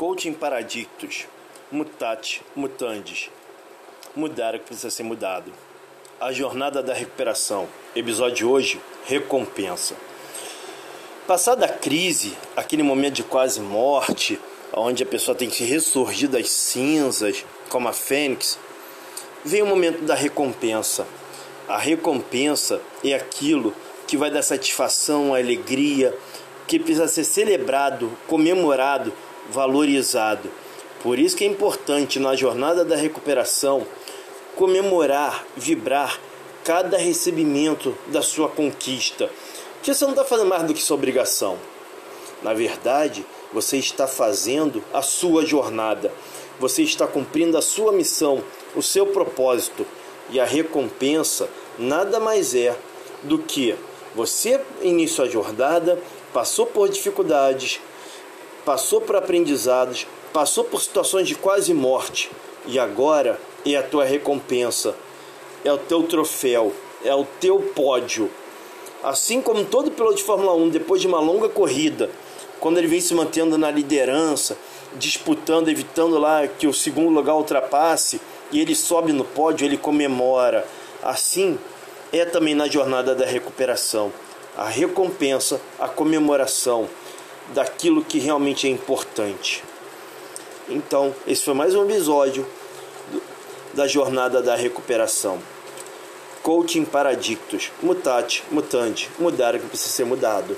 Coaching Paradictus, Mutate, Mutandis. Mudar o que precisa ser mudado. A jornada da recuperação. Episódio hoje: recompensa. Passada a crise, aquele momento de quase morte, onde a pessoa tem que ressurgir das cinzas, como a fênix, vem o momento da recompensa. A recompensa é aquilo que vai dar satisfação, alegria, que precisa ser celebrado, comemorado, valorizado. Por isso que é importante na jornada da recuperação comemorar, vibrar cada recebimento da sua conquista. Porque você não está fazendo mais do que sua obrigação. Na verdade, você está fazendo a sua jornada. Você está cumprindo a sua missão, o seu propósito. E a recompensa nada mais é do que você inicia a jornada, passou por dificuldades, passou por aprendizados, passou por situações de quase morte e agora é a tua recompensa, é o teu troféu, é o teu pódio. Assim como todo piloto de Fórmula 1, depois de uma longa corrida, quando ele vem se mantendo na liderança, disputando, evitando lá que o segundo lugar ultrapasse, e ele sobe no pódio, ele comemora. Assim é também na jornada da recuperação a recompensa, a comemoração daquilo que realmente é importante. Então, esse foi mais um episódio da jornada da recuperação. Coaching Paradictus, mutate, mutante, mudar o que precisa ser mudado.